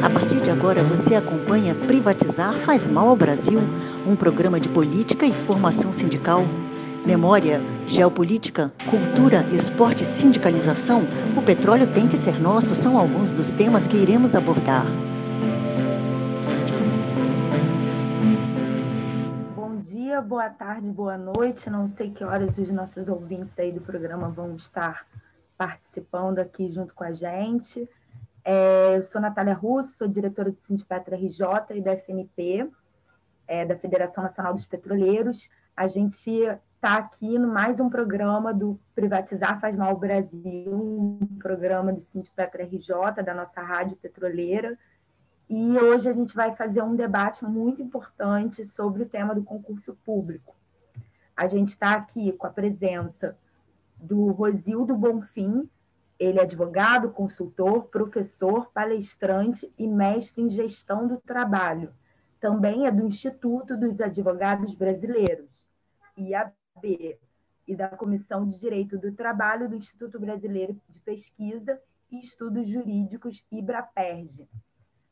A partir de agora, você acompanha Privatizar faz mal ao Brasil, um programa de política e formação sindical. Memória, geopolítica, cultura, esporte e sindicalização, o petróleo tem que ser nosso são alguns dos temas que iremos abordar. Bom dia, boa tarde, boa noite. Não sei que horas os nossos ouvintes aí do programa vão estar participando aqui junto com a gente. É, eu sou Natália Russo, sou diretora do Sindipetra RJ e da FNP, é, da Federação Nacional dos Petroleiros. A gente está aqui no mais um programa do Privatizar Faz Mal Brasil, um programa do Sindipetra RJ, da nossa rádio petroleira. E hoje a gente vai fazer um debate muito importante sobre o tema do concurso público. A gente está aqui com a presença do Rosildo Bonfim. Ele é advogado, consultor, professor, palestrante e mestre em gestão do trabalho. Também é do Instituto dos Advogados Brasileiros, IAB, e da Comissão de Direito do Trabalho do Instituto Brasileiro de Pesquisa e Estudos Jurídicos, IBRAPERJ.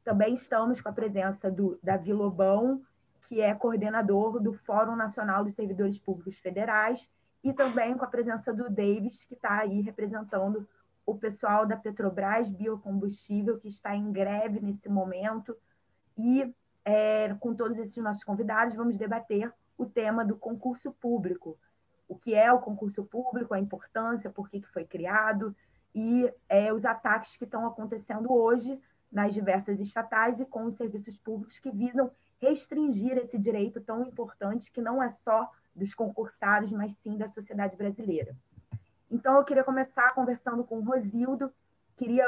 Também estamos com a presença do Davi Lobão, que é coordenador do Fórum Nacional dos Servidores Públicos Federais e também com a presença do Davis, que está aí representando o pessoal da Petrobras Biocombustível, que está em greve nesse momento. E é, com todos esses nossos convidados, vamos debater o tema do concurso público. O que é o concurso público, a importância, por que, que foi criado e é, os ataques que estão acontecendo hoje nas diversas estatais e com os serviços públicos que visam restringir esse direito tão importante que não é só dos concursados, mas sim da sociedade brasileira. Então, eu queria começar conversando com o Rosildo. Queria,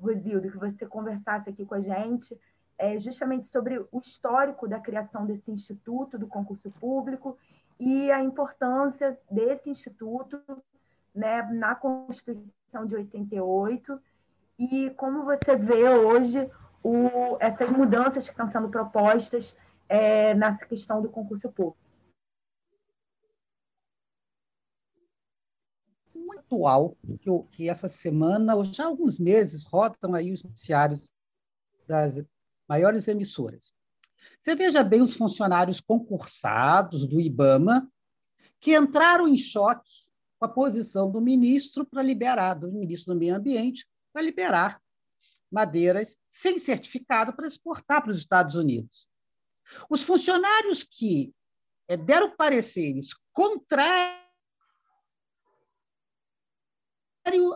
Rosildo, que você conversasse aqui com a gente é, justamente sobre o histórico da criação desse instituto do concurso público e a importância desse instituto né, na Constituição de 88 e como você vê hoje o, essas mudanças que estão sendo propostas é, nessa questão do concurso público. muito atual que, que essa semana, ou já há alguns meses, rodam aí os noticiários das maiores emissoras. Você veja bem os funcionários concursados do IBAMA que entraram em choque com a posição do ministro para liberar, do ministro do Meio Ambiente, para liberar madeiras sem certificado para exportar para os Estados Unidos. Os funcionários que eh, deram pareceres contrários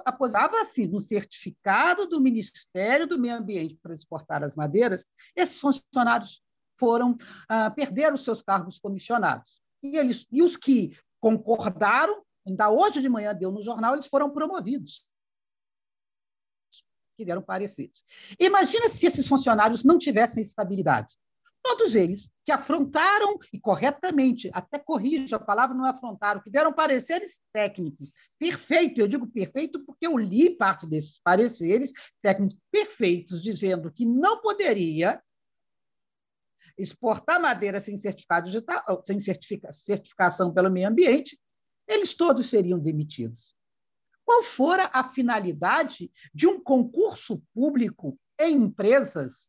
aposava assim no certificado do Ministério do Meio Ambiente para exportar as madeiras, esses funcionários foram ah, perderam seus cargos comissionados. E, eles, e os que concordaram, ainda hoje de manhã deu no jornal, eles foram promovidos. Que deram pareceres. Imagina se esses funcionários não tivessem estabilidade. Todos eles que afrontaram, e corretamente, até corrijo, a palavra não é afrontaram, que deram pareceres técnicos. Perfeito, eu digo perfeito porque eu li parte desses pareceres técnicos perfeitos, dizendo que não poderia exportar madeira sem, certificado digital, sem certifica, certificação pelo meio ambiente, eles todos seriam demitidos. Qual fora a finalidade de um concurso público em empresas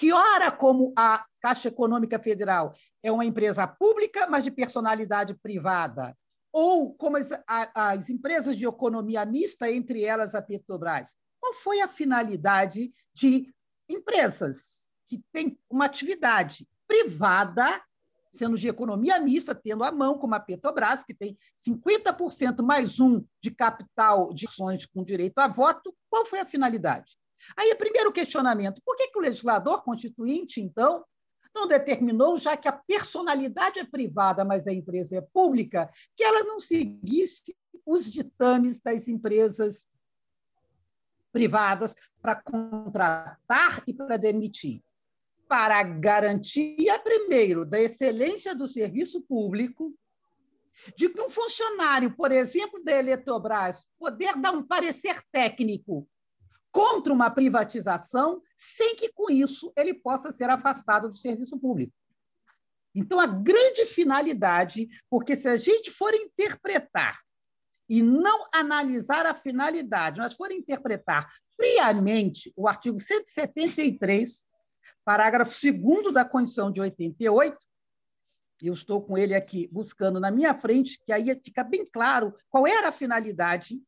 que, ora, como a Caixa Econômica Federal é uma empresa pública, mas de personalidade privada, ou como as, as empresas de economia mista, entre elas a Petrobras. Qual foi a finalidade de empresas que têm uma atividade privada, sendo de economia mista, tendo a mão, como a Petrobras, que tem 50% mais um de capital de ações com direito a voto, qual foi a finalidade? Aí, primeiro questionamento: por que, que o legislador constituinte, então, não determinou, já que a personalidade é privada, mas a empresa é pública, que ela não seguisse os ditames das empresas privadas para contratar e para demitir, para garantia, primeiro, da excelência do serviço público, de que um funcionário, por exemplo, da Eletrobras, poder dar um parecer técnico contra uma privatização, sem que com isso ele possa ser afastado do serviço público. Então, a grande finalidade, porque se a gente for interpretar e não analisar a finalidade, nós for interpretar friamente o artigo 173, parágrafo 2 da Constituição de 88, eu estou com ele aqui buscando na minha frente, que aí fica bem claro qual era a finalidade.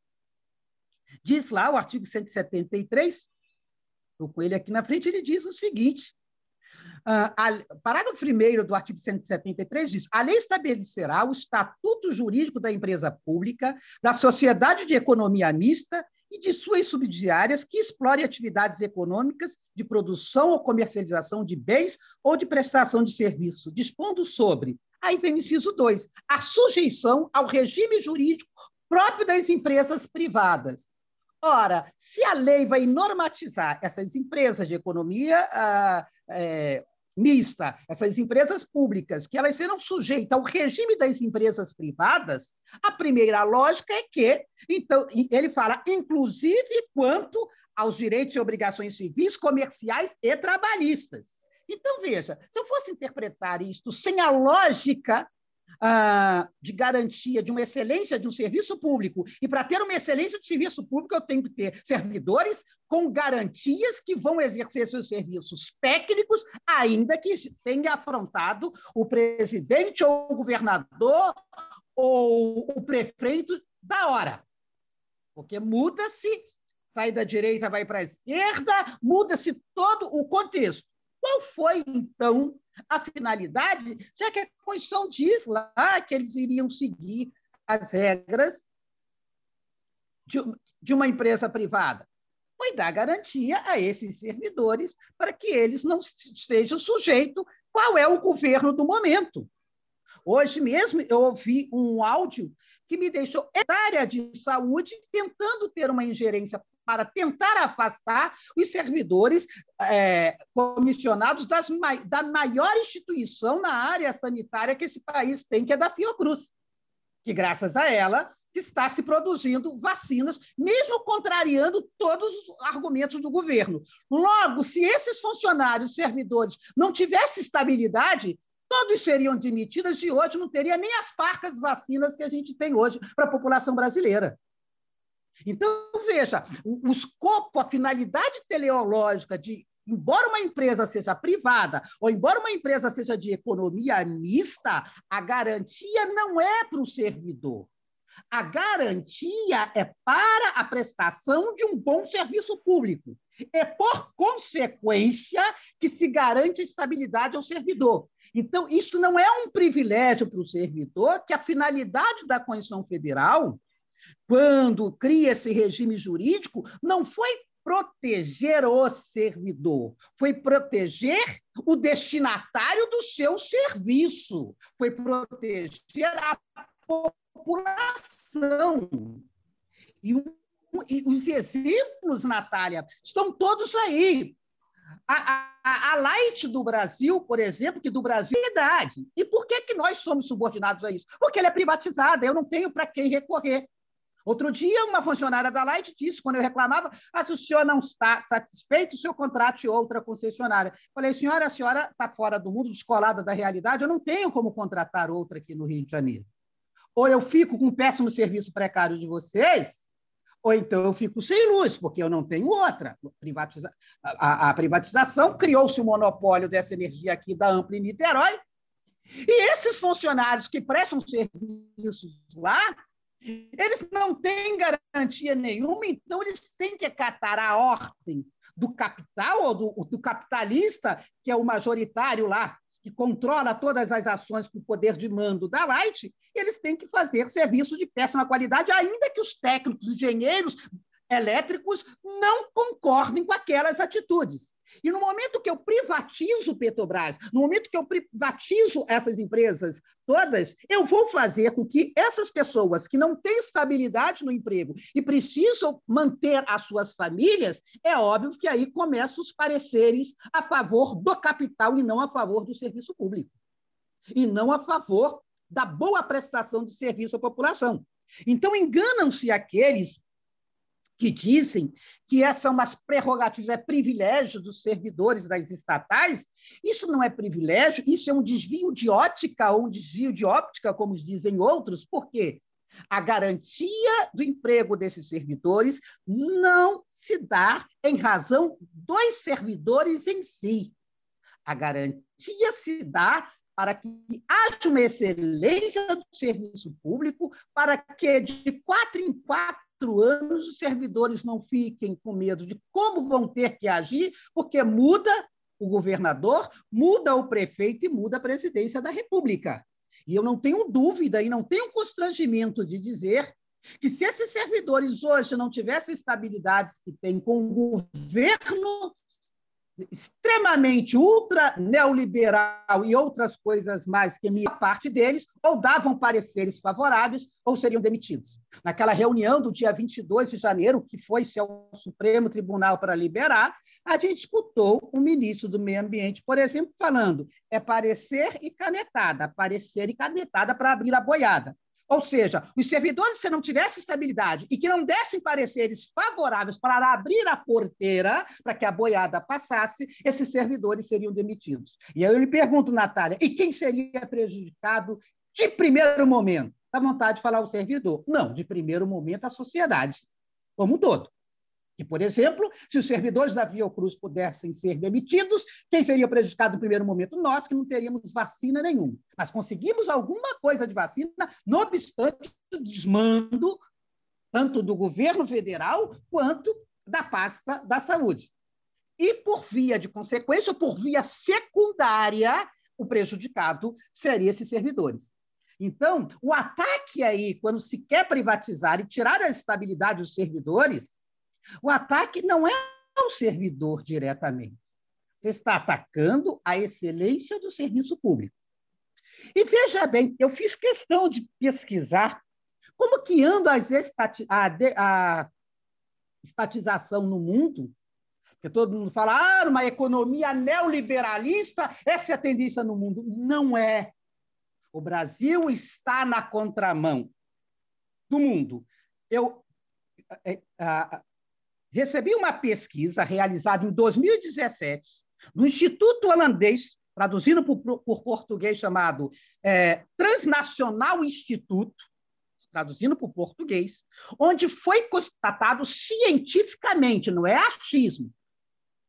Diz lá o artigo 173, estou com ele aqui na frente, ele diz o seguinte: Uh, a, parágrafo 1 do artigo 173 diz: a lei estabelecerá o estatuto jurídico da empresa pública, da sociedade de economia mista e de suas subsidiárias que explorem atividades econômicas de produção ou comercialização de bens ou de prestação de serviço, dispondo sobre. Aí vem o inciso 2, a sujeição ao regime jurídico próprio das empresas privadas. Ora, se a lei vai normatizar essas empresas de economia ah, é, mista, essas empresas públicas, que elas serão sujeitas ao regime das empresas privadas, a primeira lógica é que, então, ele fala, inclusive quanto aos direitos e obrigações civis, comerciais e trabalhistas. Então, veja, se eu fosse interpretar isto sem a lógica ah, de garantia de uma excelência de um serviço público. E para ter uma excelência de serviço público, eu tenho que ter servidores com garantias que vão exercer seus serviços técnicos, ainda que tenha afrontado o presidente ou o governador ou o prefeito da hora. Porque muda-se, sai da direita, vai para a esquerda, muda-se todo o contexto. Qual foi, então, a finalidade, já que a Constituição diz lá que eles iriam seguir as regras de, uma empresa privada. Foi dar garantia a esses servidores para que eles não estejam sujeitos qual é o governo do momento. Hoje mesmo eu ouvi um áudio que me deixou área de saúde tentando ter uma ingerência para tentar afastar os servidores é, comissionados das, da maior instituição na área sanitária que esse país tem, que é da Fiocruz, que, graças a ela, está se produzindo vacinas, mesmo contrariando todos os argumentos do governo. Logo, se esses funcionários, servidores, não tivessem estabilidade, todos seriam demitidos e hoje não teria nem as parcas vacinas que a gente tem hoje para a população brasileira. Então, veja, o, escopo, a finalidade teleológica de embora uma empresa seja privada ou embora uma empresa seja de economia mista, a garantia não é para o servidor. A garantia é para a prestação de um bom serviço público. É por consequência que se garante a estabilidade ao servidor. Então, isso não é um privilégio para o servidor, que a finalidade da Constituição Federal quando cria esse regime jurídico, não foi proteger o servidor, foi proteger o destinatário do seu serviço, foi proteger a população. E, e os exemplos, Natália, estão todos aí. A, a, a, Light do Brasil, por exemplo, que do Brasil é idade. E por que, que nós somos subordinados a isso? Porque ela é privatizada, eu não tenho para quem recorrer. Outro dia, uma funcionária da Light disse, quando eu reclamava, ah, se o senhor não está satisfeito, o senhor contrate outra concessionária. Falei, senhora, a senhora está fora do mundo, descolada da realidade, eu não tenho como contratar outra aqui no Rio de Janeiro. Ou eu fico com um péssimo serviço precário de vocês, ou então eu fico sem luz, porque eu não tenho outra. Privatiza... A, a privatização criou-se o um monopólio dessa energia aqui da Ampla em Niterói, e esses funcionários que prestam serviços lá eles não têm garantia nenhuma, então eles têm que acatar a ordem do capital ou do, do capitalista, que é o majoritário lá, que controla todas as ações com o poder de mando da Light, eles têm que fazer serviço de péssima qualidade, ainda que os técnicos, engenheiros elétricos não concordem com aquelas atitudes. E no momento que eu privatizo Petrobras, no momento que eu privatizo essas empresas todas, eu vou fazer com que essas pessoas que não têm estabilidade no emprego e precisam manter as suas famílias, é óbvio que aí começam os pareceres a favor do capital e não a favor do serviço público. E não a favor da boa prestação de serviço à população. Então, enganam-se aqueles que dizem que essas são umas prerrogativas, é privilégio dos servidores das estatais. Isso não é privilégio, isso é um desvio de ótica ou um desvio de óptica, como dizem outros. Por quê? A garantia do emprego desses servidores não se dá em razão dos servidores em si. A garantia se dá para que haja uma excelência do serviço público, para que de quatro em quatro anos os servidores não fiquem com medo de como vão ter que agir, porque muda o governador, muda o prefeito e muda a presidência da República. E eu não tenho dúvida e não tenho constrangimento de dizer que se esses servidores hoje não tivessem estabilidades que têm com o governo extremamente ultra neoliberal e outras coisas mais que minha parte deles ou davam pareceres favoráveis ou seriam demitidos. Naquela reunião do dia 22 de janeiro, que foi-se ao Supremo Tribunal para liberar, a gente escutou o ministro do Meio Ambiente, por exemplo, falando é parecer e canetada, parecer e canetada para abrir a boiada. Ou seja, os servidores, se não tivessem estabilidade e que não dessem pareceres favoráveis para abrir a porteira para que a boiada passasse, esses servidores seriam demitidos. E aí eu lhe pergunto, Natália, e quem seria prejudicado de primeiro momento? Dá vontade de falar o servidor? Não, de primeiro momento a sociedade, como um todo. Que, por exemplo, se os servidores da Fiocruz pudessem ser demitidos, quem seria prejudicado no primeiro momento? Nós, que não teríamos vacina nenhuma. Mas conseguimos alguma coisa de vacina, não obstante o desmando tanto do governo federal quanto da pasta da saúde. E, por via de consequência, ou por via secundária, o prejudicado seria esses servidores. Então, o ataque aí, quando se quer privatizar e tirar a estabilidade dos servidores, o ataque não é ao servidor diretamente. Você está atacando a excelência do serviço público. E veja bem, eu fiz questão de pesquisar como que anda estati a, a estatização no mundo, porque todo mundo fala, ah, uma economia neoliberalista, essa é a tendência no mundo. Não é. O Brasil está na contramão do mundo. Eu, é, recebi uma pesquisa realizada em 2017 no Instituto Holandês, traduzindo por, por português chamado é, Transnacional Instituto, traduzindo por português, onde foi constatado cientificamente, não é achismo,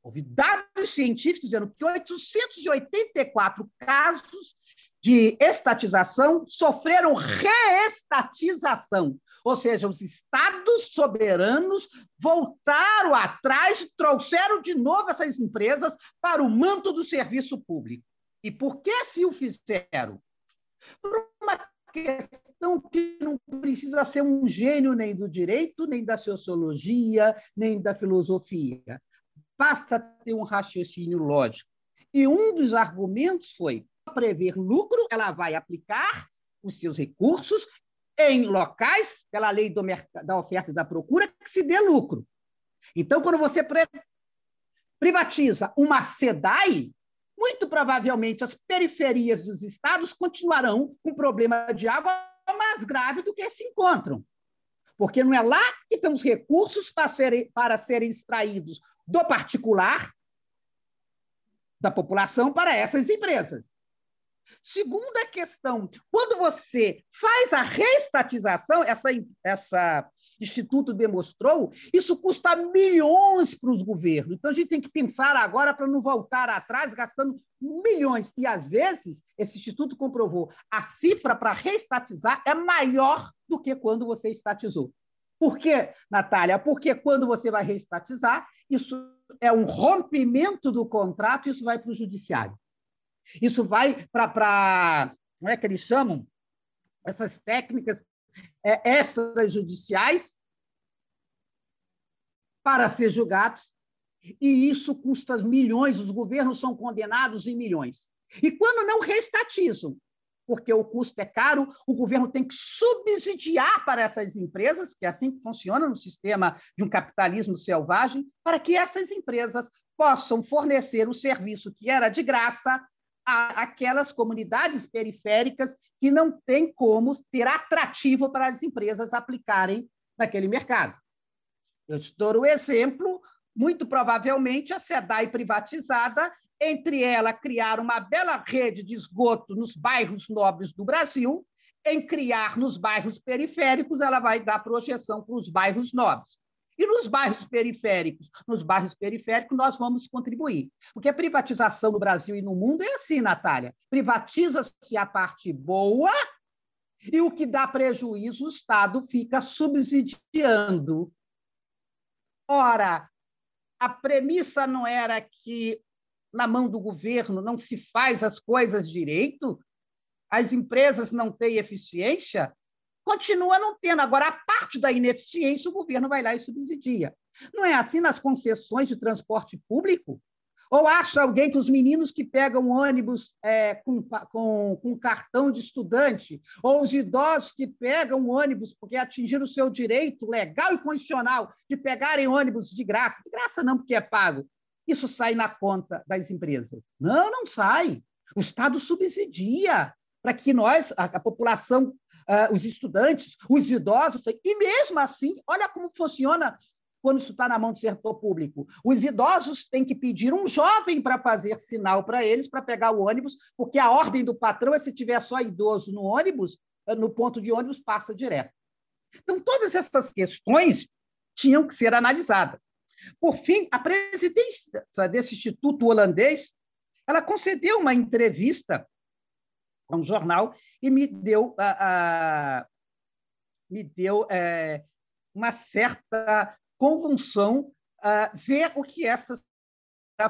houve dados científicos dizendo que 884 casos de estatização sofreram reestatização, ou seja, os estados soberanos voltaram atrás e trouxeram de novo essas empresas para o manto do serviço público. E por que se o fizeram? Por uma questão que não precisa ser um gênio nem do direito, nem da sociologia, nem da filosofia. Basta ter um raciocínio lógico. E um dos argumentos foi prever lucro, ela vai aplicar os seus recursos em locais, pela lei do, da oferta e da procura, que se dê lucro. Então, quando você privatiza uma SEDAI, muito provavelmente as periferias dos estados continuarão com problema de água mais grave do que se encontram. Porque não é lá que estão os recursos para serem, para serem extraídos do particular, da população, para essas empresas. Segunda questão, quando você faz a reestatização, essa, essa Instituto demonstrou, isso custa milhões para os governos. Então, a gente tem que pensar agora para não voltar atrás gastando milhões. E, às vezes, esse Instituto comprovou, a cifra para reestatizar é maior do que quando você estatizou. Por quê, Natália? Porque quando você vai reestatizar, isso é um rompimento do contrato e isso vai para o judiciário. Isso vai para. Como é que eles chamam? Essas técnicas é, extrajudiciais para ser julgados. E isso custa milhões, os governos são condenados em milhões. E quando não restatizam, porque o custo é caro, o governo tem que subsidiar para essas empresas, que é assim que funciona no sistema de um capitalismo selvagem, para que essas empresas possam fornecer o serviço que era de graça aquelas comunidades periféricas que não têm como ter atrativo para as empresas aplicarem naquele mercado. Eu te dou o exemplo, muito provavelmente a SEDAI privatizada, entre ela criar uma bela rede de esgoto nos bairros nobres do Brasil, em criar nos bairros periféricos, ela vai dar projeção para os bairros nobres. E nos bairros periféricos, nos bairros periféricos nós vamos contribuir. Porque a privatização no Brasil e no mundo é assim, Natália. Privatiza-se a parte boa e o que dá prejuízo o Estado fica subsidiando. Ora, a premissa não era que na mão do governo não se faz as coisas direito? As empresas não têm eficiência? Continua não tendo. Agora, a parte da ineficiência, o governo vai lá e subsidia. Não é assim nas concessões de transporte público? Ou acha alguém que os meninos que pegam ônibus é, com, com, com, cartão de estudante, ou os idosos que pegam ônibus porque atingiram o seu direito legal e constitucional de pegarem ônibus de graça, de graça não, porque é pago, isso sai na conta das empresas? Não, não sai. O Estado subsidia para que nós, a, a população uh, os estudantes, os idosos, e mesmo assim, olha como funciona quando isso está na mão do setor público. Os idosos têm que pedir um jovem para fazer sinal para eles, para pegar o ônibus, porque a ordem do patrão é se tiver só idoso no ônibus, ah, no ponto de ônibus, passa direto. Então, todas essas questões tinham que ser analisadas. Por fim, a presidência desse instituto holandês, ela concedeu uma entrevista a um jornal e me deu, a, me deu é, uma certa convulsão a ver o que essa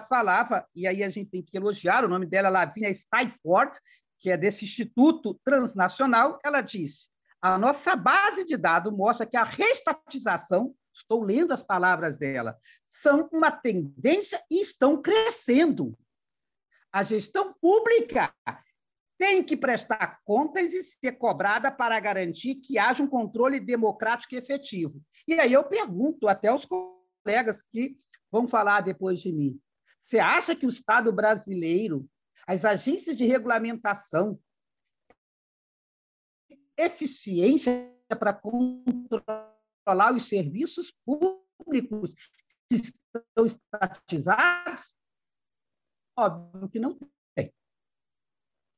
falava, e aí a gente tem que elogiar, o nome dela é Lavínia Steinfort, que é desse Instituto Transnacional, ela disse, a nossa base de dados mostra que a restatização, estou lendo as palavras dela, são uma tendência e estão crescendo. A gestão pública tem que prestar contas e ser cobrada para garantir que haja um controle democrático efetivo. E aí eu pergunto até aos colegas que vão falar depois de mim: você acha que o Estado brasileiro, as agências de regulamentação, eficiência para controlar os serviços públicos que estão estatizados? Óbvio que não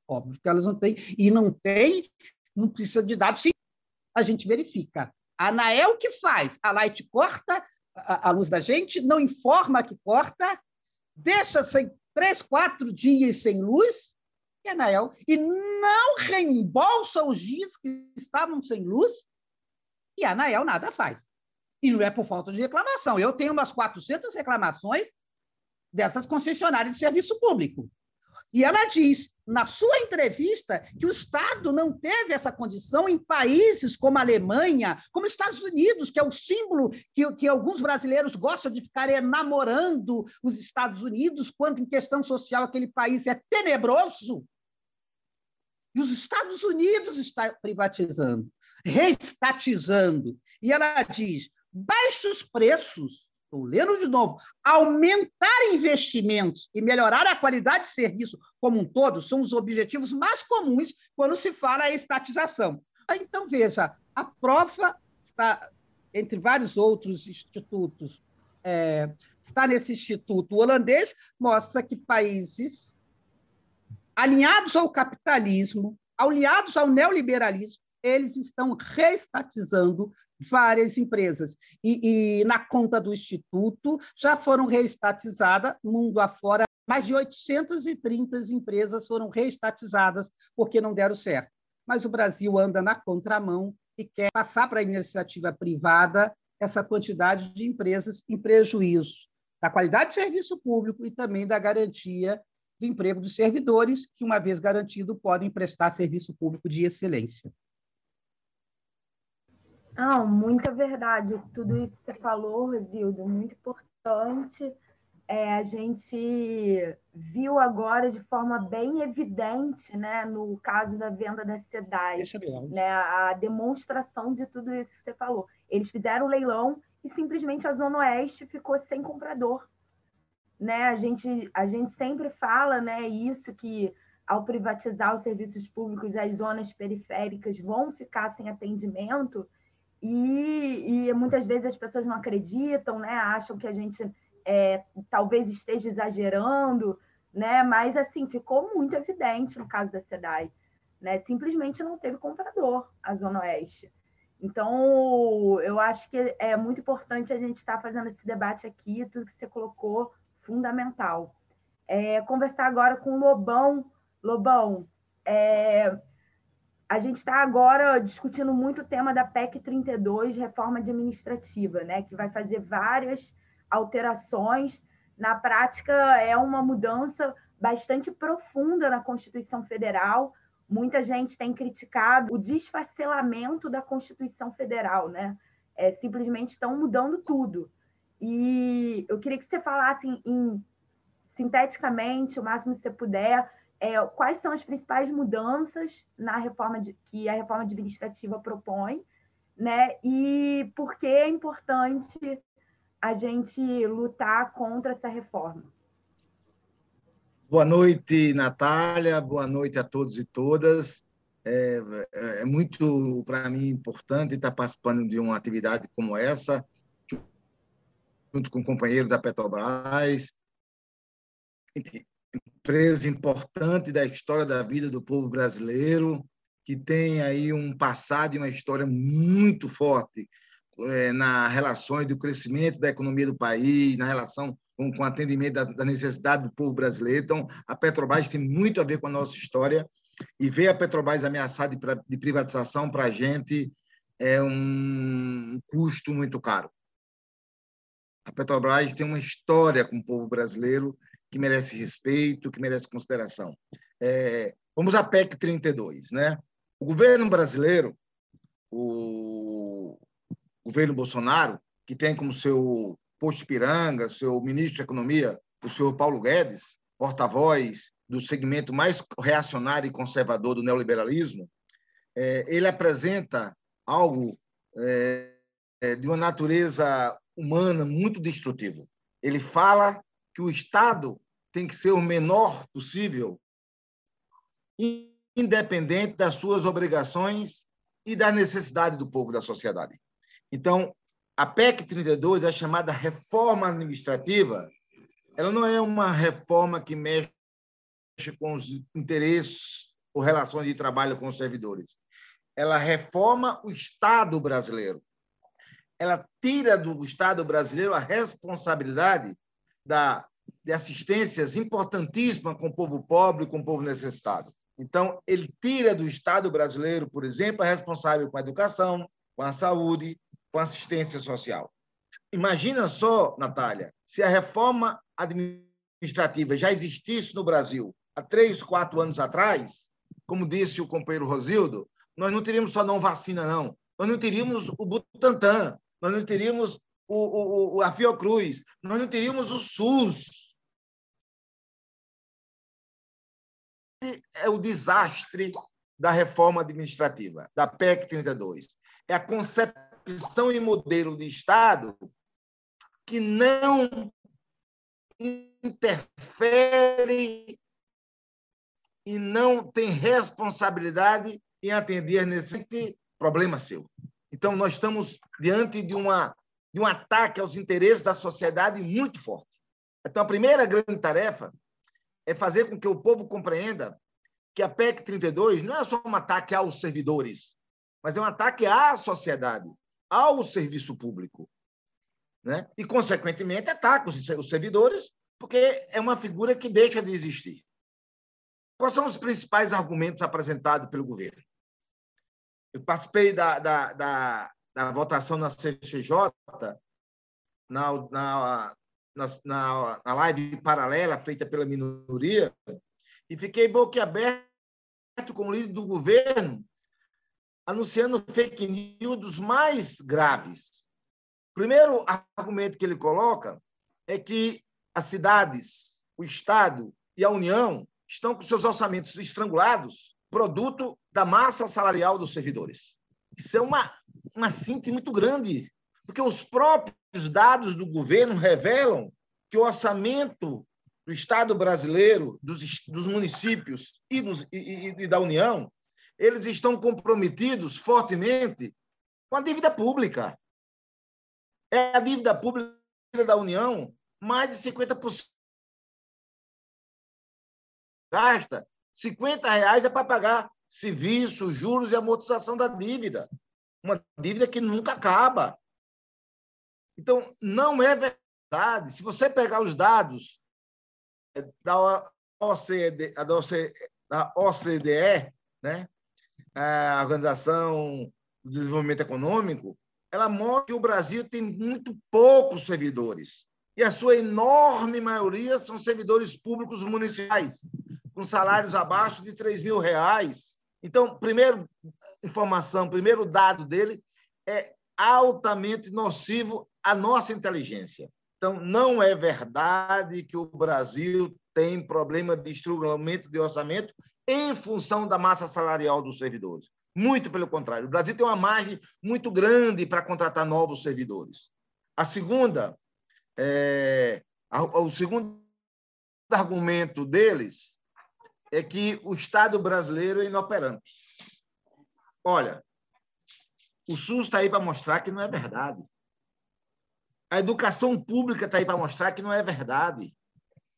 Óbvio que elas não têm. E não tem, não precisa de dados. A gente verifica. A Anael que faz? A Light corta a, a luz da gente, não informa que corta, deixa sem três, quatro dias sem luz, e a Anael, e não reembolsa os dias que estavam sem luz, e a Anael nada faz. E não é por falta de reclamação. Eu tenho umas 400 reclamações dessas concessionárias de serviço público. E ela diz, na sua entrevista, que o Estado não teve essa condição em países como a Alemanha, como os Estados Unidos, que é o símbolo que, que alguns brasileiros gostam de ficar enamorando os Estados Unidos, quando em questão social aquele país é tenebroso. E os Estados Unidos está privatizando, reestatizando. E ela diz: baixos preços estou lendo de novo, aumentar investimentos e melhorar a qualidade de serviço como um todo são os objetivos mais comuns quando se fala em estatização. Então, veja, a prova está, entre vários outros institutos, é, está nesse instituto holandês, mostra que países alinhados ao capitalismo, alinhados ao neoliberalismo, eles estão reestatizando várias empresas. E, e, na conta do Instituto já foram reestatizadas, mundo afora, mais de 830 empresas foram reestatizadas porque não deram certo. Mas o Brasil anda na contramão e quer passar para a iniciativa privada essa quantidade de empresas em prejuízo da qualidade de serviço público e também da garantia do emprego dos servidores, que, uma vez garantido, podem prestar serviço público de excelência. Não, muita verdade. Tudo isso que você falou, Rosildo, muito importante. É, a gente viu agora de forma bem evidente, né, no caso da venda da SEDAI, né, a demonstração de tudo isso que você falou. Eles fizeram o leilão e simplesmente a Zona Oeste ficou sem comprador. Né? A, gente, a gente sempre fala né, isso, que ao privatizar os serviços públicos, as zonas periféricas vão ficar sem atendimento, e, e, muitas vezes as pessoas não acreditam, né? Acham que a gente é, talvez esteja exagerando, né? Mas assim ficou muito evidente no caso da SEDAI, né? Simplesmente não teve comprador a Zona Oeste. Então, eu acho que é muito importante a gente estar fazendo esse debate aqui, tudo que você colocou, fundamental. É, conversar agora com o Lobão. Lobão, é, a gente está agora discutindo muito o tema da PEC 32, reforma administrativa, né, que vai fazer várias alterações. Na prática, é uma mudança bastante profunda na Constituição Federal. Muita gente tem criticado o desfacelamento da Constituição Federal, né? É, simplesmente estão mudando tudo. E eu queria que você falasse em, sinteticamente, o máximo que você puder, é, quais são as principais mudanças na reforma de, que a reforma administrativa propõe, né? E por que é importante a gente lutar contra essa reforma? Boa noite, Natália. Boa noite a todos e todas. É, é, é muito, para mim, importante estar participando de uma atividade como essa, junto com companheiros da Petrobras, empresa importante da história da vida do povo brasileiro, que tem aí um passado e uma história muito forte é, na relações do crescimento da economia do país, na relação com, com atendimento da, da, necessidade do povo brasileiro. Então, a Petrobras tem muito a ver com a nossa história e ver a Petrobras ameaçada de, de privatização para a gente é um custo muito caro. A Petrobras tem uma história com o povo brasileiro que merece respeito, que merece consideração. É, vamos à PEC 32, né? O governo brasileiro, o governo Bolsonaro, que tem como seu posto piranga, seu ministro de Economia, o senhor Paulo Guedes, porta-voz do segmento mais reacionário e conservador do neoliberalismo, é, ele apresenta algo é, é de uma natureza humana muito destrutiva. Ele fala que o Estado tem que ser o menor possível, independente das suas obrigações e da necessidade do povo da sociedade. Então, a PEC 32, a chamada reforma administrativa, ela não é uma reforma que mexe com os interesses ou relações de trabalho com os servidores. Ela reforma o Estado brasileiro. Ela tira do Estado brasileiro a responsabilidade da, de assistências importantíssimas com o povo pobre, com o povo necessitado. Então, ele tira do Estado brasileiro, por exemplo, a responsável com a educação, com a saúde, com assistência social. Imagina só, Natália, se a reforma administrativa já existisse no Brasil há três, quatro anos atrás, como disse o companheiro Rosildo, nós não teríamos só não vacina, não. Nós não teríamos o Butantan, nós não teríamos o, o, a Fiocruz, nós não teríamos o SUS. É o desastre da reforma administrativa, da PEC 32. É a concepção e modelo de Estado que não interfere e não tem responsabilidade em atender nesse problema seu. Então, nós estamos diante de, uma, de um ataque aos interesses da sociedade muito forte. Então, a primeira grande tarefa é fazer com que o povo compreenda que a PEC 32 não é só um ataque aos servidores, mas é um ataque à sociedade ao serviço público. Né? E, consequentemente, ataca os servidores, porque é uma figura que deixa de existir. Quais são os principais argumentos apresentados pelo governo? Eu participei da, da, da, da votação na CCJ, na, na, na, na live paralela feita pela minoria, e fiquei boquiaberto com o líder do governo, anunciando fake news dos mais graves. O primeiro argumento que ele coloca é que as cidades, o Estado e a União estão com seus orçamentos estrangulados, produto da massa salarial dos servidores. Isso é uma, uma síntese muito grande, porque os próprios dados do governo revelam que o orçamento do Estado brasileiro, dos, dos municípios e, dos, e, e da União eles estão comprometidos fortemente com a dívida pública. É a dívida pública da União, mais de 50% gasta. 50 reais é para pagar serviço, juros e amortização da dívida. Uma dívida que nunca acaba. Então, não é verdade. Se você pegar os dados da OCDE, da OCDE né? a Organização do Desenvolvimento Econômico, ela mostra que o Brasil tem muito poucos servidores. E a sua enorme maioria são servidores públicos municipais, com salários abaixo de 3 mil reais. Então, primeiro informação, primeiro dado dele é altamente nocivo à nossa inteligência. Então, não é verdade que o Brasil tem problema de estruturamento de orçamento em função da massa salarial dos servidores. Muito pelo contrário. O Brasil tem uma margem muito grande para contratar novos servidores. A segunda, é, o segundo argumento deles é que o Estado brasileiro é inoperante. Olha, o SUS está aí para mostrar que não é verdade. A educação pública está aí para mostrar que não é verdade.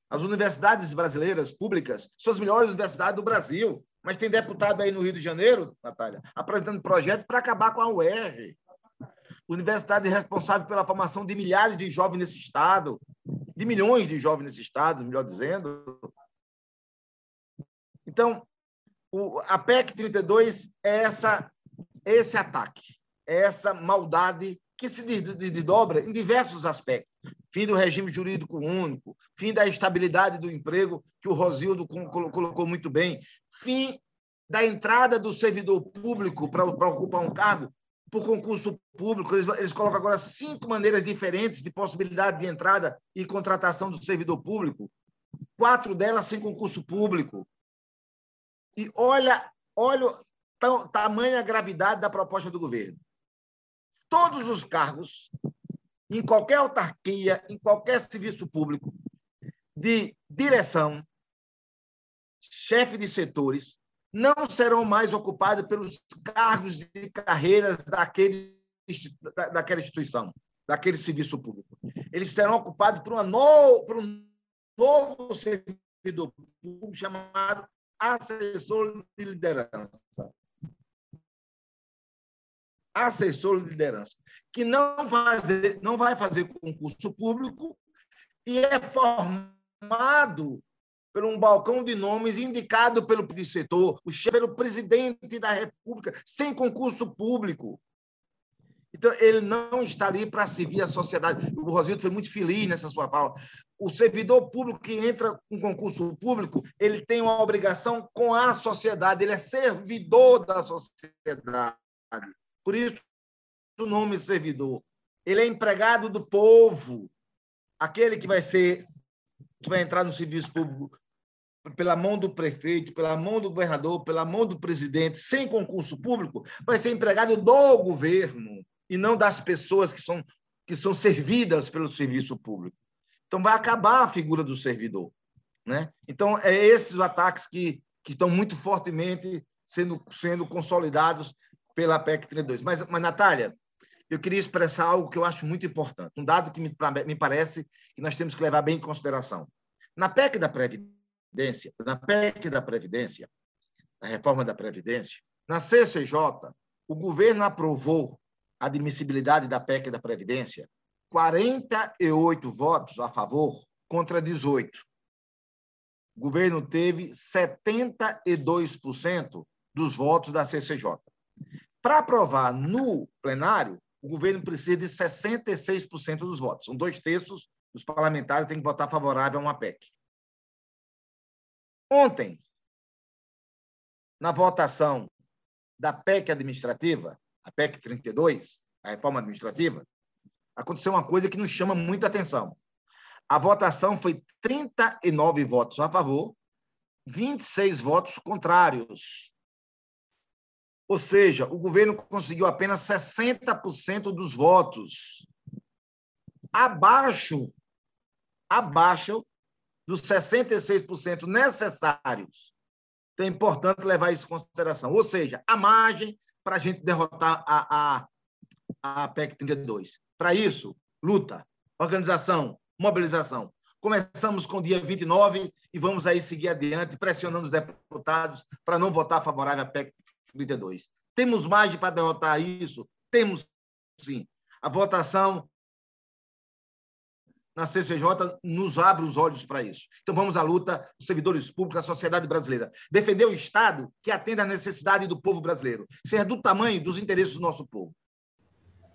As universidades brasileiras públicas são as melhores universidades do Brasil. Mas tem deputado aí no Rio de Janeiro, Natália, apresentando projeto para acabar com a UER. Universidade responsável pela formação de milhares de jovens nesse estado, de milhões de jovens nesse estado, melhor dizendo. Então, o, a PEC 32 é essa, esse ataque, é essa maldade que se desdobra em diversos aspectos. Fim do regime jurídico único, fim da estabilidade do emprego, que o Rosildo colocou muito bem, fim da entrada do servidor público para ocupar um cargo por concurso público. Eles, eles colocam agora cinco maneiras diferentes de possibilidade de entrada e contratação do servidor público, quatro delas sem concurso público. E olha, olha tamanha gravidade da proposta do governo todos os cargos, em qualquer autarquia, em qualquer serviço público, de direção, chefe de setores, não serão mais ocupados pelos cargos de carreiras daquele, daquela instituição, daquele serviço público. Eles serão ocupados por, uma no, por um novo servidor público chamado assessor de liderança assessor de liderança, que não, fazer, não vai fazer concurso público e é formado por um balcão de nomes indicado pelo setor, pelo presidente da República, sem concurso público. Então, ele não está ali para servir a sociedade. O Rosildo foi muito feliz nessa sua fala. O servidor público que entra com concurso público, ele tem uma obrigação com a sociedade, ele é servidor da sociedade. Por isso, o nome servidor. Ele é empregado do povo, aquele que vai ser, que vai entrar no serviço público pela mão do prefeito, pela mão do governador, pela mão do presidente, sem concurso público, vai ser empregado do governo e não das pessoas que são, que são servidas pelo serviço público. Então, vai acabar a figura do servidor. Né? Então, é esses ataques que, que estão muito fortemente sendo, sendo consolidados pela PEC 32. Mas, mas, Natália, eu queria expressar algo que eu acho muito importante, um dado que me, me parece que nós temos que levar bem em consideração. Na PEC da Previdência, na PEC da Previdência, a reforma da Previdência, na CCJ, o governo aprovou a admissibilidade da PEC da Previdência, 48 votos a favor contra 18. O governo teve 72% dos votos da CCJ. Para aprovar no plenário, o governo precisa de 66% dos votos. São dois terços dos parlamentares têm que votar favorável a uma PEC. Ontem, na votação da PEC administrativa, a PEC 32, a reforma administrativa, aconteceu uma coisa que nos chama muita atenção. A votação foi 39 votos a favor, 26 votos contrários. Ou seja, o governo conseguiu apenas 60% dos votos. Abaixo, abaixo dos 66% necessários. Então, é importante levar isso em consideração. Ou seja, a margem para a gente derrotar a, a, a PEC 32. Para isso, luta, organização, mobilização. Começamos com o dia 29 e vamos aí seguir adiante, pressionando os deputados para não votar favorável à PEC 32. Temos margem para derrotar isso? Temos sim. A votação na CCJ nos abre os olhos para isso. Então vamos à luta, os servidores públicos, a sociedade brasileira. Defender o Estado que atenda à necessidade do povo brasileiro, ser do tamanho dos interesses do nosso povo.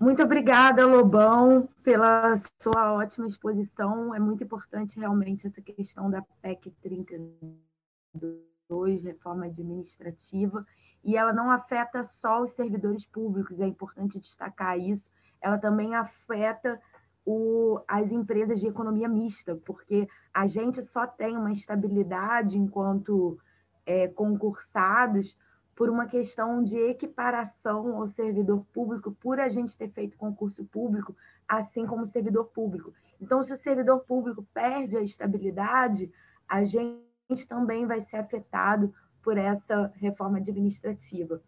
Muito obrigada, Lobão, pela sua ótima exposição. É muito importante realmente essa questão da PEC 32, reforma administrativa, e ela não afeta só os servidores públicos, é importante destacar isso, ela também afeta o, as empresas de economia mista, porque a gente só tem uma estabilidade enquanto é, concursados por uma questão de equiparação ao servidor público, por a gente ter feito concurso público, assim como o servidor público. Então, se o servidor público perde a estabilidade, a gente também vai ser afetado por essa reforma administrativa.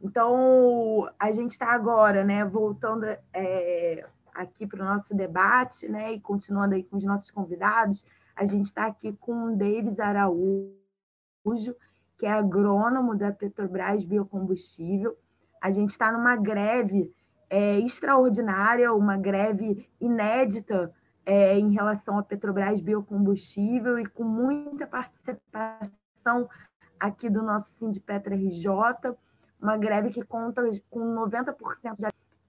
Então, a gente está agora, né, voltando é, aqui para o nosso debate, né? E continuando aí com os nossos convidados, a gente está aqui com o Davis Araújo, que é agrônomo da Petrobras Biocombustível. A gente está numa greve é, extraordinária, uma greve inédita é, em relação à Petrobras Biocombustível e com muita participação aqui do nosso Sindipetra RJ, uma greve que conta com 90% de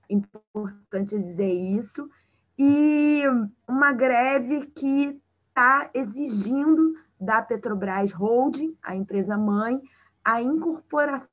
importante dizer isso, e uma greve que está exigindo da Petrobras Holding, a empresa mãe, a incorporação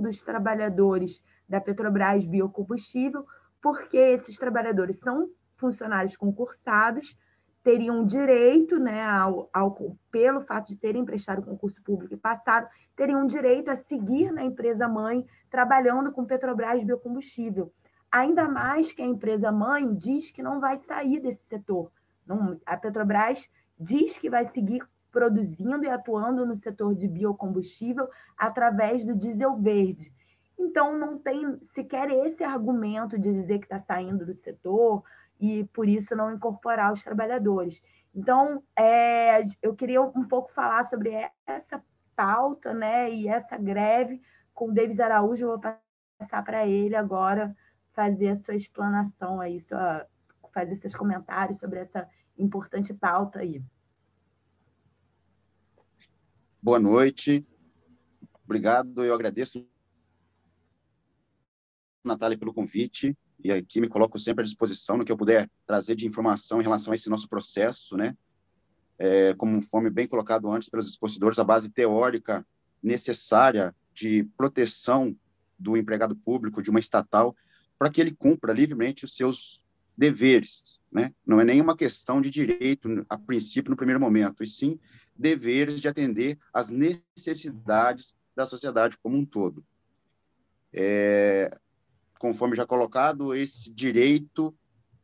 dos trabalhadores da Petrobras Biocombustível, porque esses trabalhadores são funcionários concursados, teriam direito, né, ao, ao, pelo fato de terem prestado concurso público e passado, teriam direito a seguir na empresa mãe, trabalhando com Petrobras Biocombustível. Ainda mais que a empresa mãe diz que não vai sair desse setor. Não, a Petrobras diz que vai seguir produzindo e atuando no setor de biocombustível através do diesel verde. Então, não tem sequer esse argumento de dizer que está saindo do setor e, por isso, não incorporar os trabalhadores. Então, é, eu queria um pouco falar sobre essa pauta né, e essa greve com o Davis Araújo. Eu vou passar para ele agora fazer a sua explanação aí, sua, fazer seus comentários sobre essa importante pauta aí. Boa noite. Obrigado, eu agradeço, Natália, pelo convite, e aqui me coloco sempre à disposição no que eu puder trazer de informação em relação a esse nosso processo, né? É, conforme bem colocado antes pelos expositores, a base teórica necessária de proteção do empregado público, de uma estatal, para que ele cumpra livremente os seus deveres, né? Não é nenhuma questão de direito a princípio no primeiro momento, e sim deveres de atender às necessidades da sociedade como um todo. É, conforme já colocado, esse direito,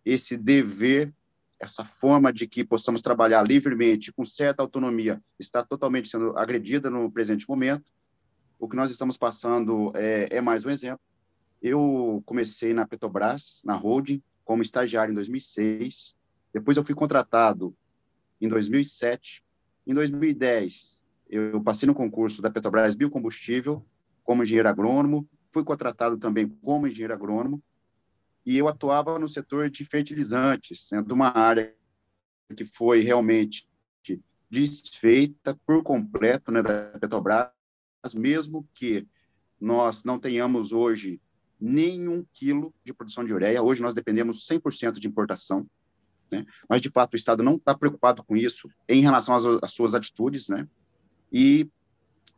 esse dever, essa forma de que possamos trabalhar livremente, com certa autonomia, está totalmente sendo agredida no presente momento. O que nós estamos passando é, é mais um exemplo. Eu comecei na Petrobras, na holding, como estagiário em 2006. Depois eu fui contratado em 2007. Em 2010, eu passei no concurso da Petrobras Biocombustível como engenheiro agrônomo. Fui contratado também como engenheiro agrônomo. E eu atuava no setor de fertilizantes, sendo uma área que foi realmente desfeita por completo né, da Petrobras, mesmo que nós não tenhamos hoje nenhum quilo de produção de ureia. Hoje nós dependemos 100% de importação, né? mas de fato o Estado não está preocupado com isso em relação às, às, suas atitudes, né? E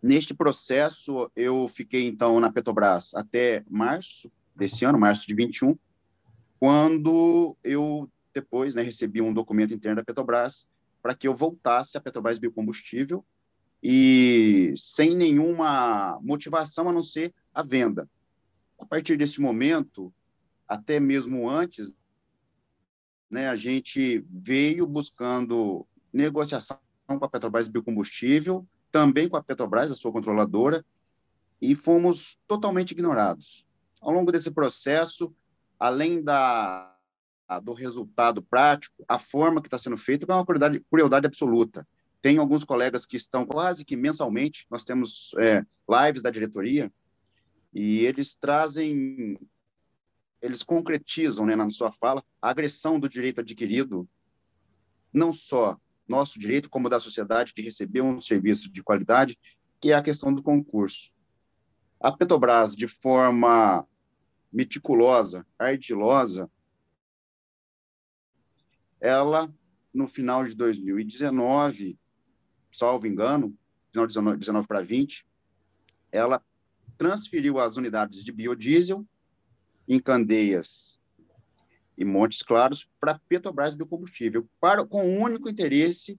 neste processo eu fiquei então na Petrobras até março desse ano, março de 21, quando eu depois né, recebi um documento interno da Petrobras para que eu voltasse à Petrobras Biocombustível e sem nenhuma motivação a não ser a venda. A partir desse momento, até mesmo antes, né, a gente veio buscando negociação com a Petrobras Biocombustível, também com a Petrobras, a sua controladora, e fomos totalmente ignorados. Ao longo desse processo, além da do resultado prático, a forma que está sendo feito é uma crueldade, crueldade absoluta. Tem alguns colegas que estão quase que mensalmente, nós temos é, lives da diretoria, e eles trazem, eles concretizam né, na sua fala a agressão do direito adquirido, não só nosso direito, como da sociedade de receber um serviço de qualidade, que é a questão do concurso. A Petrobras, de forma meticulosa, ardilosa, ela, no final de 2019, salvo engano, final de 19 para 20, ela transferiu as unidades de biodiesel em Candeias e Montes Claros para Petrobras Biocombustível, para, com o único interesse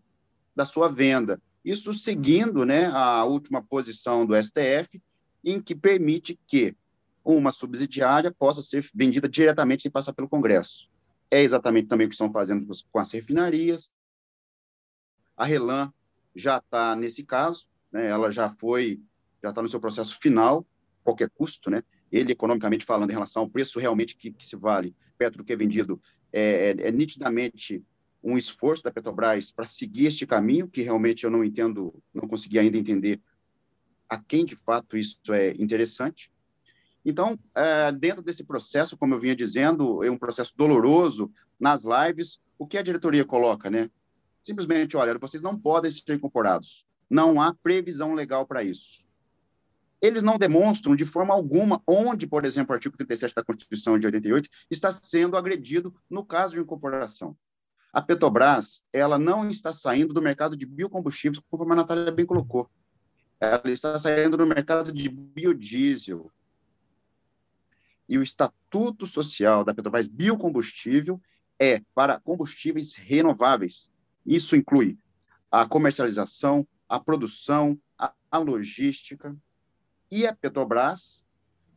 da sua venda. Isso seguindo né, a última posição do STF, em que permite que uma subsidiária possa ser vendida diretamente sem passar pelo Congresso. É exatamente também o que estão fazendo com as refinarias. A Relan já está nesse caso, né? ela já foi, já está no seu processo final, qualquer custo, né? Ele, economicamente falando, em relação ao preço realmente que, que se vale, Petro que é vendido, é, é, é nitidamente um esforço da Petrobras para seguir este caminho, que realmente eu não entendo, não consegui ainda entender a quem de fato isso é interessante. Então, é, dentro desse processo, como eu vinha dizendo, é um processo doloroso nas lives, o que a diretoria coloca, né? Simplesmente, olha, vocês não podem ser incorporados. Não há previsão legal para isso. Eles não demonstram de forma alguma onde, por exemplo, o artigo 37 da Constituição de 88 está sendo agredido no caso de incorporação. A Petrobras, ela não está saindo do mercado de biocombustíveis, conforme a Natália bem colocou. Ela está saindo do mercado de biodiesel, e o estatuto social da Petrobras biocombustível é para combustíveis renováveis. Isso inclui a comercialização, a produção, a, a logística. E a Petrobras,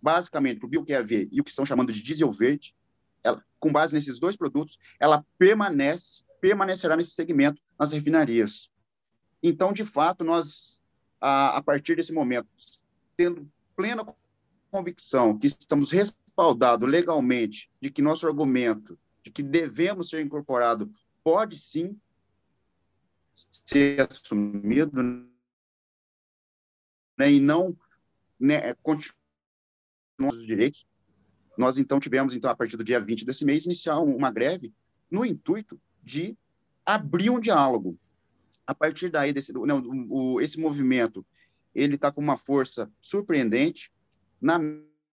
basicamente, o bio-QAV e o que estão chamando de diesel verde, ela, com base nesses dois produtos, ela permanece, permanecerá nesse segmento nas refinarias. Então, de fato, nós, a, a partir desse momento, tendo plena convicção que estamos respaldado legalmente de que nosso argumento de que devemos ser incorporado pode sim ser assumido né, e não né, continuar os direitos. Nós, então, tivemos, então, a partir do dia 20 desse mês, iniciar uma greve no intuito de abrir um diálogo. A partir daí, desse, não, o, esse movimento, ele está com uma força surpreendente. Na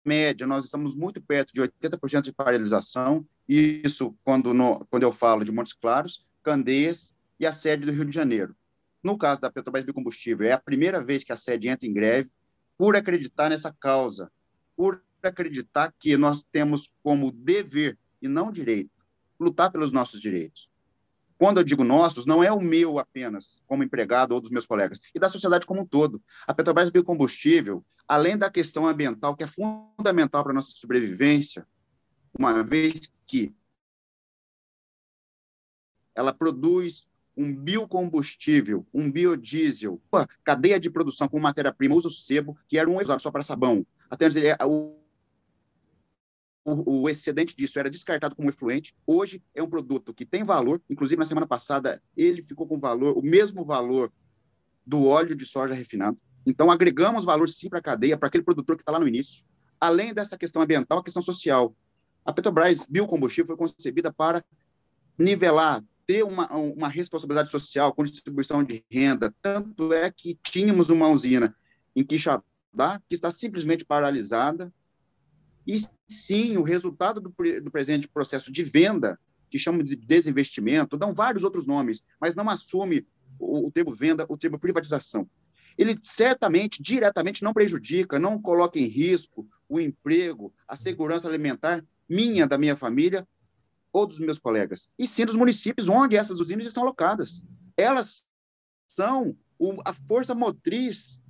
média, nós estamos muito perto de 80% de paralisação, isso quando, no, quando eu falo de Montes Claros, Candeias e a sede do Rio de Janeiro. No caso da Petrobras Biocombustível, é a primeira vez que a sede entra em greve por acreditar nessa causa, por acreditar que nós temos como dever e não direito lutar pelos nossos direitos. Quando eu digo nossos, não é o meu apenas, como empregado ou dos meus colegas, e da sociedade como um todo. A Petrobras Biocombustível, além da questão ambiental, que é fundamental para a nossa sobrevivência, uma vez que ela produz um biocombustível, um biodiesel, uma cadeia de produção com matéria-prima, usa o sebo, que era um só para sabão. Até o, o, o, excedente disso era descartado como efluente. Hoje é um produto que tem valor, inclusive na semana passada ele ficou com valor, o mesmo valor do óleo de soja refinado. Então agregamos valor sim para a cadeia, para aquele produtor que está lá no início. Além dessa questão ambiental, a questão social. A Petrobras biocombustível foi concebida para nivelar, ter uma, uma responsabilidade social com distribuição de renda. Tanto é que tínhamos uma usina em Quixadá que está simplesmente paralisada e sim, o resultado do, do presente processo de venda, que chamam de desinvestimento, dão vários outros nomes, mas não assume o, o termo venda, o termo privatização. Ele certamente, diretamente, não prejudica, não coloca em risco o emprego, a segurança alimentar minha, da minha família ou dos meus colegas, e sim dos municípios onde essas usinas estão alocadas. Elas são o, a força motriz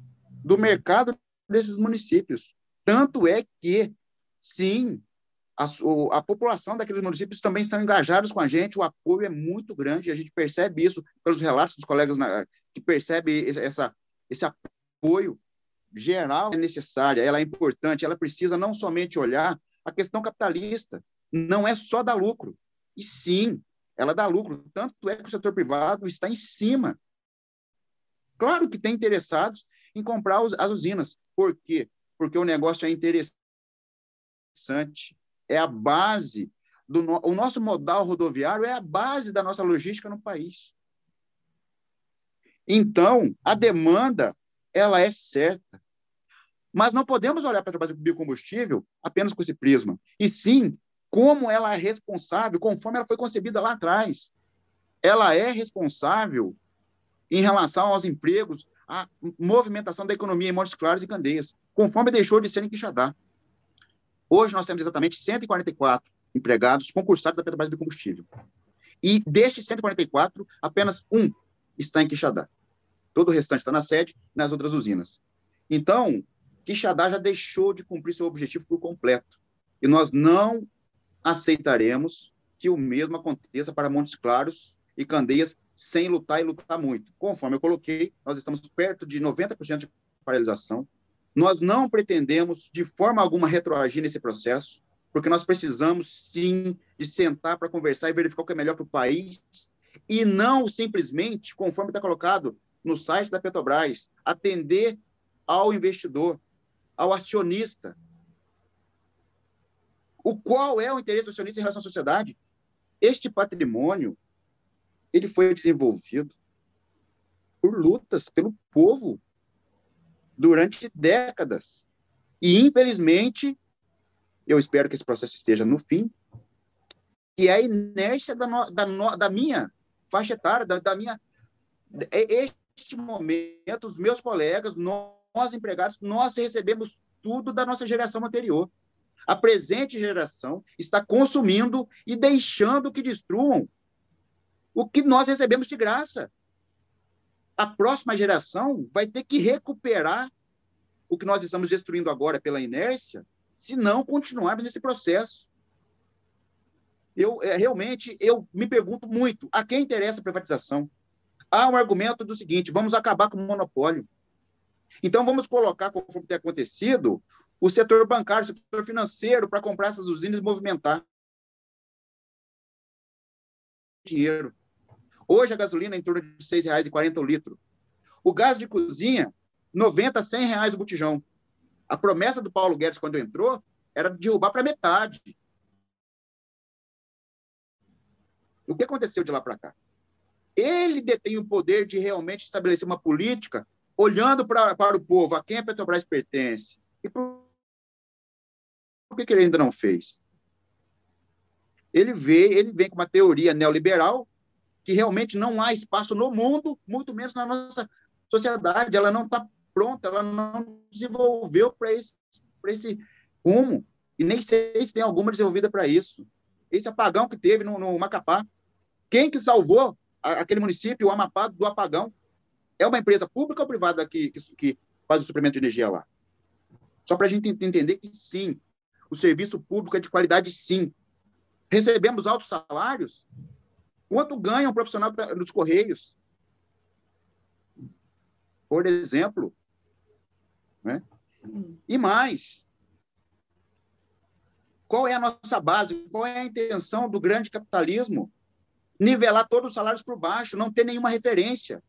do mercado desses municípios. Tanto é que sim, a, a, população daqueles municípios também estão engajados com a gente, o apoio é muito grande, a gente percebe isso pelos relatos dos colegas na, que percebe essa, esse apoio geral é necessária, ela é importante, ela precisa não somente olhar a questão capitalista, não é só dar lucro. E sim, ela dá lucro. Tanto é que o setor privado está em cima. Claro que tem interessados em comprar as usinas. Por quê? Porque o negócio é interessante. É a base do no... o nosso modal rodoviário é a base da nossa logística no país. Então, a demanda ela é certa. Mas não podemos olhar para a biocombustível apenas com esse prisma, e sim como ela é responsável, conforme ela foi concebida lá atrás. Ela é responsável em relação aos empregos, à movimentação da economia em Montes Claros e Candeias, conforme deixou de ser em Quixadá. Hoje nós temos exatamente 144 empregados concursados da Petrobras de Combustível. E destes 144, apenas um está em Quixadá. Todo o restante está na sede e nas outras usinas. Então, Quixadá já deixou de cumprir seu objetivo por completo. E nós não aceitaremos que o mesmo aconteça para Montes Claros e Candeias sem lutar e lutar muito. Conforme eu coloquei, nós estamos perto de 90% de paralisação. Nós não pretendemos, de forma alguma, retroagir nesse processo, porque nós precisamos, sim, de sentar para conversar e verificar o que é melhor para o país, e não simplesmente, conforme está colocado no site da Petrobras, atender ao investidor, ao acionista, o qual é o interesse do acionista em relação à sociedade? Este patrimônio ele foi desenvolvido por lutas pelo povo durante décadas. E, infelizmente, eu espero que esse processo esteja no fim, e é a inércia da, no, da, no, da minha faixa etária, da, da minha. É este momento, os meus colegas, nós empregados, nós recebemos tudo da nossa geração anterior. A presente geração está consumindo e deixando que destruam o que nós recebemos de graça. A próxima geração vai ter que recuperar o que nós estamos destruindo agora pela inércia, se não continuarmos nesse processo. Eu é, realmente eu me pergunto muito a quem interessa a privatização. Há um argumento do seguinte: vamos acabar com o monopólio. Então vamos colocar, conforme tem acontecido, o setor bancário, o setor financeiro, para comprar essas usinas e movimentar dinheiro. Hoje a gasolina é em torno de R$ 6,40 o litro. O gás de cozinha, 90, 100 reais o botijão. A promessa do Paulo Guedes, quando entrou, era derrubar para metade. O que aconteceu de lá para cá? Ele detém o poder de realmente estabelecer uma política olhando pra, para o povo, a quem a Petrobras pertence, e por por que, que ele ainda não fez? Ele vê, ele vem com uma teoria neoliberal que realmente não há espaço no mundo, muito menos na nossa sociedade. Ela não está pronta, ela não desenvolveu para esse, esse rumo. E nem sei se tem alguma desenvolvida para isso. Esse apagão que teve no, no Macapá, quem que salvou a, aquele município, o Amapá, do apagão? É uma empresa pública ou privada que, que, que faz o suprimento de energia lá? Só para a gente entender que sim, o serviço público é de qualidade, sim. Recebemos altos salários? Quanto ganha um profissional dos Correios? Por exemplo. Né? E mais. Qual é a nossa base? Qual é a intenção do grande capitalismo? Nivelar todos os salários por baixo, não ter nenhuma referência.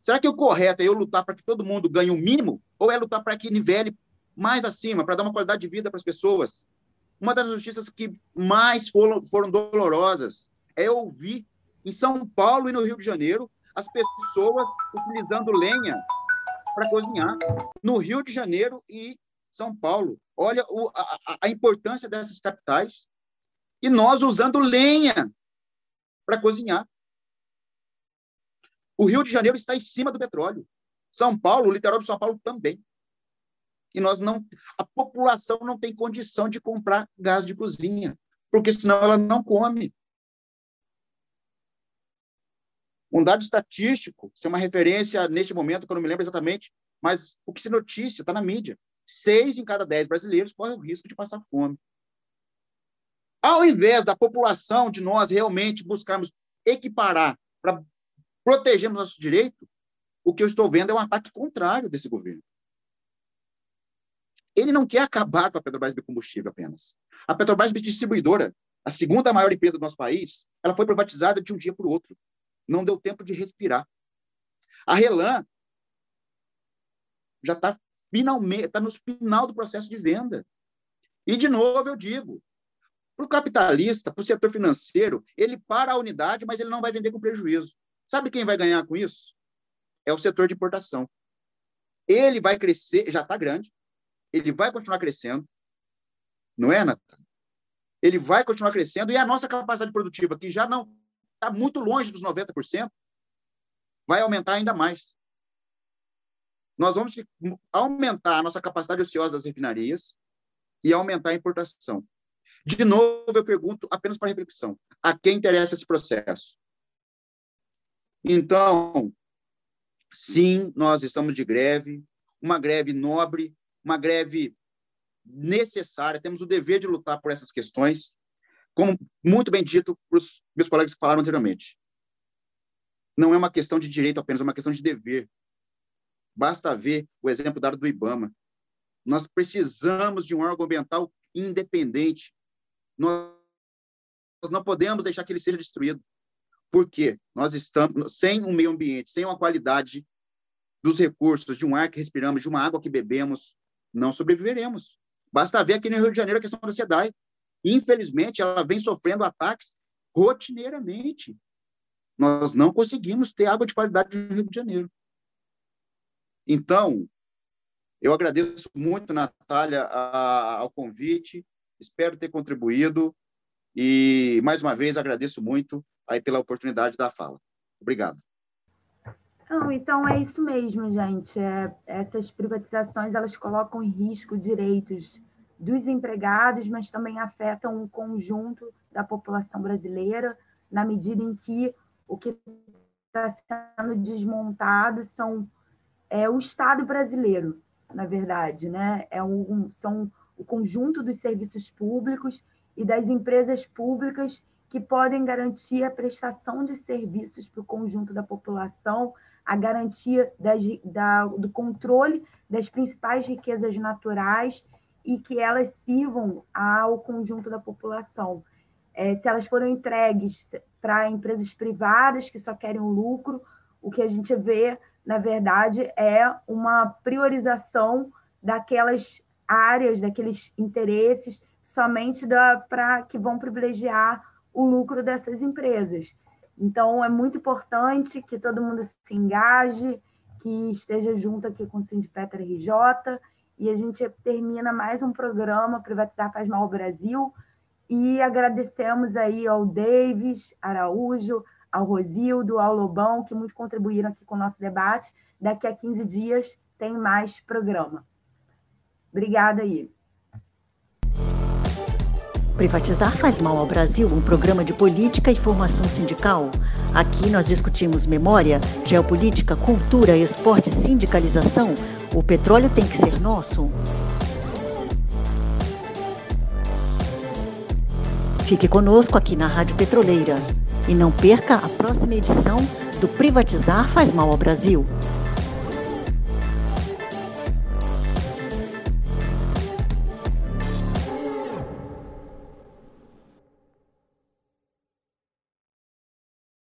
Será que o correto é eu lutar para que todo mundo ganhe o um mínimo? Ou é lutar para que nivele mais acima, para dar uma qualidade de vida para as pessoas. Uma das notícias que mais foram, foram dolorosas é ouvir em São Paulo e no Rio de Janeiro as pessoas utilizando lenha para cozinhar. No Rio de Janeiro e São Paulo. Olha o, a, a importância dessas capitais. E nós usando lenha para cozinhar. O Rio de Janeiro está em cima do petróleo. São Paulo, o litoral de São Paulo também e nós não, a população não tem condição de comprar gás de cozinha, porque senão ela não come. Um dado estatístico, isso é uma referência neste momento, que eu não me lembro exatamente, mas o que se notícia está na mídia. Seis em cada dez brasileiros correm o risco de passar fome. Ao invés da população, de nós realmente buscarmos equiparar para protegermos nosso direito, o que eu estou vendo é um ataque contrário desse governo. Ele não quer acabar com a Petrobras de combustível apenas. A Petrobras distribuidora. a segunda maior empresa do nosso país, ela foi privatizada de um dia para o outro. Não deu tempo de respirar. A Relan já está finalmente, está no final do processo de venda. E, de novo, eu digo, para o capitalista, para o setor financeiro, ele para a unidade, mas ele não vai vender com prejuízo. Sabe quem vai ganhar com isso? É o setor de importação. Ele vai crescer, já está grande, ele vai continuar crescendo, não é, Natan? Ele vai continuar crescendo e a nossa capacidade produtiva, que já não está muito longe dos 90%, vai aumentar ainda mais. Nós vamos aumentar a nossa capacidade ociosa das refinarias e aumentar a importação. De novo, eu pergunto apenas para reflexão: a quem interessa esse processo? Então, sim, nós estamos de greve, uma greve nobre, uma greve necessária, temos o dever de lutar por essas questões, como muito bem dito para os meus colegas que falaram anteriormente. Não é uma questão de direito apenas, é uma questão de dever. Basta ver o exemplo dado do IBAMA. Nós precisamos de um órgão ambiental independente. Nós não podemos deixar que ele seja destruído. Porque nós estamos sem um meio ambiente, sem uma qualidade dos recursos, de um ar que respiramos, de uma água que bebemos, não sobreviveremos. Basta ver aqui no Rio de Janeiro a questão da SEDAI. Infelizmente, ela vem sofrendo ataques rotineiramente. Nós não conseguimos ter água de qualidade no Rio de Janeiro. Então, eu agradeço muito, Natália, a, ao convite, espero ter contribuído e, mais uma vez, agradeço muito aí pela oportunidade da fala. Obrigado. Não, então é isso mesmo, gente. É, essas privatizações elas colocam em risco direitos dos empregados, mas também afetam o conjunto da população brasileira, na medida em que o que está sendo desmontado são é o Estado brasileiro, na verdade, né? É um, são o conjunto dos serviços públicos e das empresas públicas que podem garantir a prestação de serviços para o conjunto da população, a garantia das, da, do controle das principais riquezas naturais e que elas sirvam ao conjunto da população. É, se elas foram entregues para empresas privadas que só querem o lucro, o que a gente vê na verdade, é uma priorização daquelas áreas, daqueles interesses somente para que vão privilegiar o lucro dessas empresas. Então, é muito importante que todo mundo se engaje, que esteja junto aqui com o Sindipetra RJ, e a gente termina mais um programa Privatizar Faz Mal ao Brasil, e agradecemos aí ao Davis Araújo, ao Rosildo, ao Lobão, que muito contribuíram aqui com o nosso debate. Daqui a 15 dias tem mais programa. Obrigada aí. Privatizar faz mal ao Brasil, um programa de política e formação sindical. Aqui nós discutimos memória, geopolítica, cultura, esporte, sindicalização. O petróleo tem que ser nosso. Fique conosco aqui na Rádio Petroleira. E não perca a próxima edição do Privatizar Faz Mal ao Brasil.